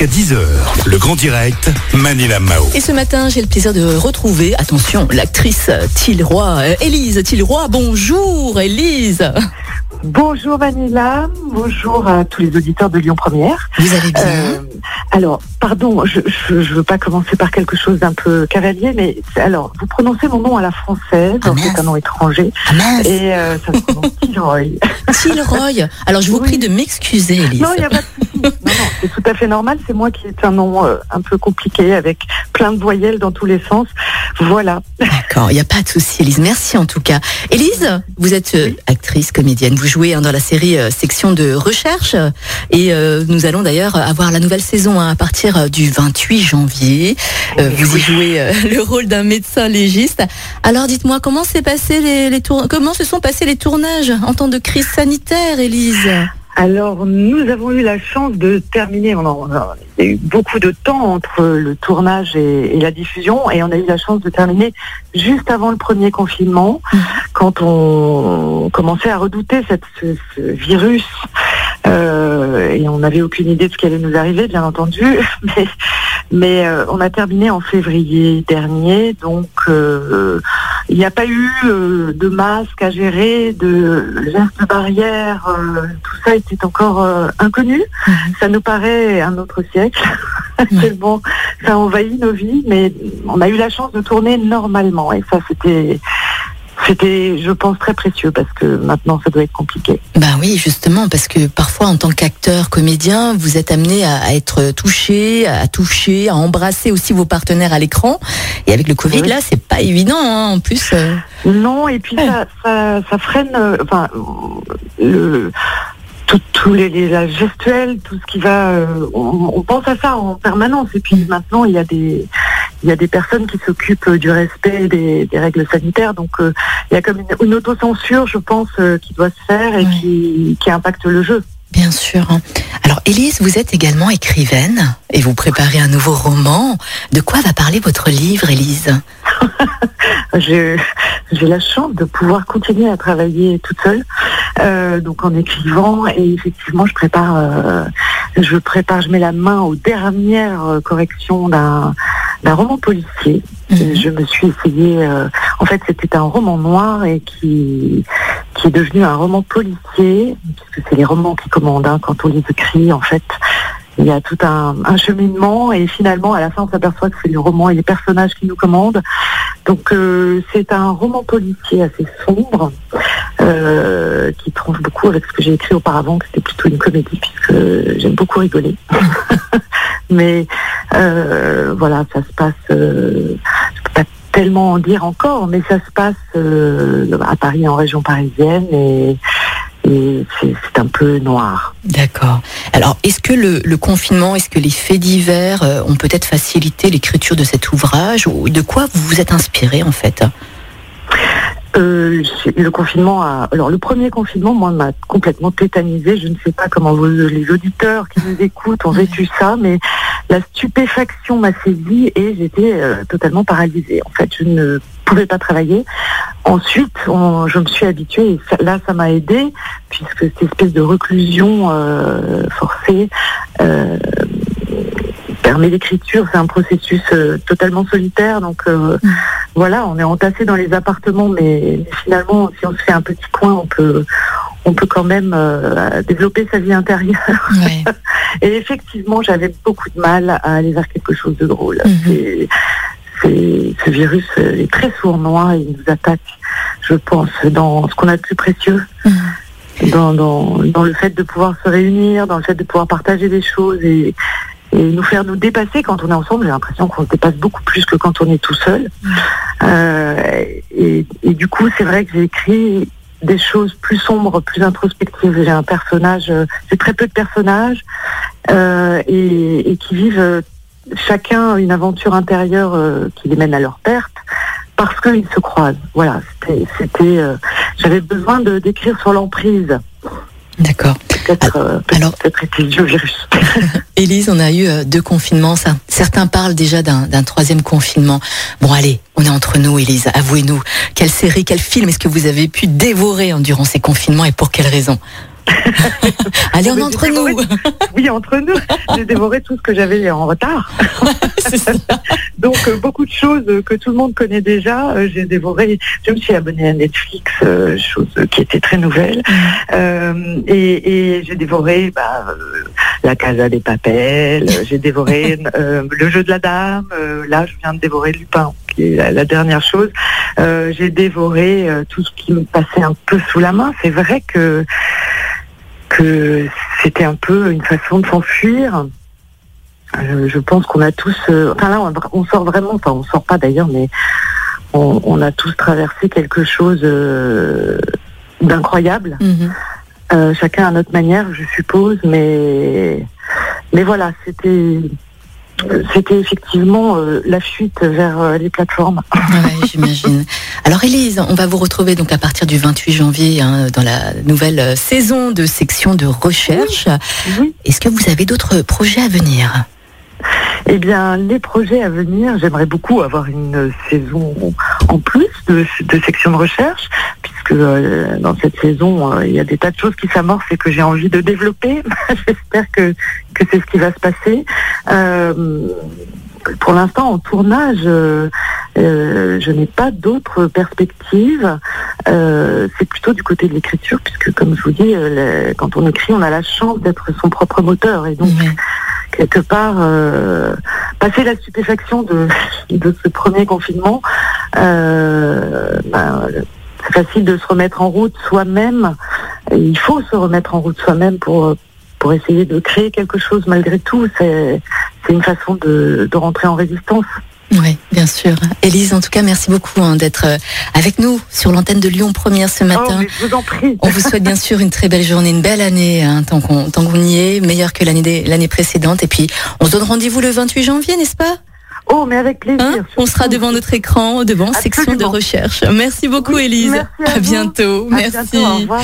jusqu'à 10h. Le grand direct, Manila Mao. Et ce matin, j'ai le plaisir de retrouver, attention, l'actrice Tilroy, euh, Élise Tilroy. Bonjour Élise. Bonjour Vanilla, bonjour à tous les auditeurs de Lyon Première. Vous allez bien Euh, alors, pardon, je ne veux pas commencer par quelque chose d'un peu cavalier, mais alors, vous prononcez mon nom à la française, Ah, c'est un nom étranger, Ah et euh, ça se prononce Tilroy. Tilroy. Alors je vous Oui. prie de m'excuser Élise. Non, il n'y a pas de souci. Non, non, c'est tout à fait normal. C'est moi qui ai un nom euh, un peu compliqué avec plein de voyelles dans tous les sens. Voilà. D'accord, il n'y a pas de souci Élise. Merci en tout cas. Élise, vous êtes euh, actrice, comédienne. Vous jouez hein, dans la série euh, Section de recherche. Et nous allons d'ailleurs avoir la nouvelle saison hein, à partir du 28 janvier. Vous y jouez le rôle d'un médecin légiste. Alors dites-moi, comment, s'est passé les, les tour- comment se sont passés les tournages en temps de crise sanitaire, Élise? Alors, nous avons eu la chance de terminer. on a- Il y a eu beaucoup de temps entre le tournage et, la diffusion, et on a eu la chance de terminer juste avant le premier confinement, quand on commençait à redouter ce, virus. Euh, et on n'avait aucune idée de ce qui allait nous arriver, bien entendu. Mais, euh, on a terminé en février dernier, donc euh, il n'y a pas eu de masque à gérer, de gestes barrières, ça était encore euh, inconnu. Mhm. Ça nous paraît un autre siècle. Tellement ça envahit nos vies, mais on a eu la chance de tourner normalement et ça c'était c'était je pense très précieux parce que maintenant ça doit être compliqué. Ben oui, justement, parce que parfois, en tant qu'acteur, comédien, vous êtes amené à, être touché, à toucher, à embrasser aussi vos partenaires à l'écran. Et avec le Covid, Oui. là, c'est pas évident. Hein, en plus, euh, Non, et puis Ouais. ça, ça, ça freine, euh, enfin, le, tout, tout les, les- la gestuelle, tout ce qui va, euh, on, on pense à ça en permanence. Et puis maintenant, il y a des, il y a des personnes qui s'occupent du respect des, des règles sanitaires. Donc, euh, il y a comme une, une autocensure, je pense, euh, qui doit se faire et Ouais. qui, qui impacte le jeu. Bien sûr. hein. Alors, Élise, vous êtes également écrivaine et vous préparez un nouveau roman. De quoi va parler votre livre, Élise? J'ai j'ai la chance de pouvoir continuer à travailler toute seule, euh, donc en écrivant. Et effectivement, je prépare, euh, je prépare, je mets la main aux dernières euh, corrections d'un d'un roman policier. Mhm. Je me suis essayée. euh, en fait, c'était un roman noir et qui qui est devenu un roman policier, puisque c'est les romans qui commandent hein, quand on les écrit. En fait, il y a tout un, cheminement et finalement, à la fin, on s'aperçoit que c'est le roman et les personnages qui nous commandent. Donc, euh, c'est un roman policier assez sombre euh, qui tranche beaucoup avec ce que j'ai écrit auparavant, que c'était plutôt une comédie, puisque j'aime beaucoup rigoler. Mais euh, voilà, ça se passe. Euh, je peux pas tellement en dire encore, mais ça se passe euh, à Paris, en région parisienne, et, c'est un peu noir. D'accord. Alors, est-ce que le, le confinement, est-ce que les faits divers euh, ont peut-être facilité l'écriture de cet ouvrage ou de quoi vous vous êtes inspiré en fait? Euh, le confinement. Alors le premier confinement, moi, m'a complètement tétanisé. Je ne sais pas comment les auditeurs qui nous écoutent ont vécu ça, mais la stupéfaction m'a saisie et j'étais euh, totalement paralysée. En fait, je ne pouvais pas travailler. Ensuite, je me suis habituée et là, ça m'a aidé puisque cette espèce de reclusion euh, forcée permet l'écriture. C'est un processus euh, totalement solitaire, donc euh, Mm. voilà, on est entassé dans les appartements, mais, mais finalement, si on se fait un petit coin, on peut, on peut quand même euh, développer sa vie intérieure. ouais. Et effectivement, j'avais beaucoup de mal à aller vers quelque chose de drôle. Mhm. C'est- c'est- ce virus est très sournois et il nous attaque, je pense, dans ce qu'on a de plus précieux. Dans, dans, dans le fait de pouvoir se réunir, dans le fait de pouvoir partager des choses et, et nous faire nous dépasser quand on est ensemble. J'ai l'impression qu'on se dépasse beaucoup plus que quand on est tout seul. Euh, et, du coup, c'est vrai que j'ai écrit des choses plus sombres, plus introspectives. J'ai un personnage, euh, j'ai très peu de personnages euh, et, qui vivent chacun une aventure intérieure qui les mène à leur perte parce qu'ils se croisent. Voilà, c'était, j'avais besoin de d'écrire sur l'emprise. D'accord. Peut-être, euh, peut-être, alors- peut-être était le virus. Élise, on a eu euh, deux confinements. Certains parlent déjà d'un troisième confinement. Bon, allez, on est entre nous, Élise. Avouez-nous, quelle série, quel film est-ce que vous avez pu dévorer durant ces confinements et pour quelles raisons Allez, on entre nous. Oui, entre nous, j'ai dévoré tout ce que j'avais en retard. Donc euh, beaucoup de choses que tout le monde connaît déjà, euh, j'ai dévoré. Je me suis abonnée à Netflix, euh, chose qui était très nouvelle, Euh, et, et j'ai dévoré bah, la Casa des Papels, j'ai dévoré le jeu de la dame. là, je viens de dévorer Lupin, qui est la, la dernière chose. J'ai dévoré tout ce qui me passait un peu sous la main. C'est vrai que que c'était un peu une façon de s'enfuir. Je pense qu'on a tous, euh, enfin là, on, on sort vraiment, enfin on sort pas d'ailleurs, mais on, on a tous traversé quelque chose euh, d'incroyable. Mhm. Euh, chacun à notre manière, je suppose, mais mais voilà, c'était c'était effectivement euh, la fuite vers euh, les plateformes. Ouais, j'imagine. Alors Élise, on va vous retrouver donc à partir du 28 janvier hein, dans la nouvelle euh, saison de section de recherche. Oui. Est-ce que vous avez d'autres projets à venir? Eh bien, les projets à venir, j'aimerais beaucoup avoir une saison en plus de, section de recherche, puisque euh, dans cette saison, euh, il y a des tas de choses qui s'amorcent et que j'ai envie de développer. J'espère que, que c'est ce qui va se passer. Euh, pour l'instant, en tournage, je n'ai pas d'autres perspectives. C'est plutôt du côté de l'écriture, puisque comme je vous dis, quand on écrit, on a la chance d'être son propre moteur. Et donc. Quelque part, euh, passer la stupéfaction de, ce premier confinement, euh, ben, c'est facile de se remettre en route soi-même. Il faut se remettre en route soi-même pour essayer de créer quelque chose malgré tout. C'est une façon de rentrer en résistance. Oui, bien sûr. Élise, en tout cas, merci beaucoup hein, d'être euh, avec nous sur l'antenne de Lyon Première ce Oh, matin. mais je vous en prie. On vous souhaite bien sûr une très belle journée, une belle année, hein, tant qu'on tant qu'on y est, meilleure que l'année précédente. Et puis, on se donne rendez-vous le 28 janvier, n'est-ce pas? Oh, mais avec plaisir. Hein? On sera devant notre écran, devant section de recherche. Merci beaucoup, Oui, Élise. merci à bientôt. À merci. bientôt, au revoir.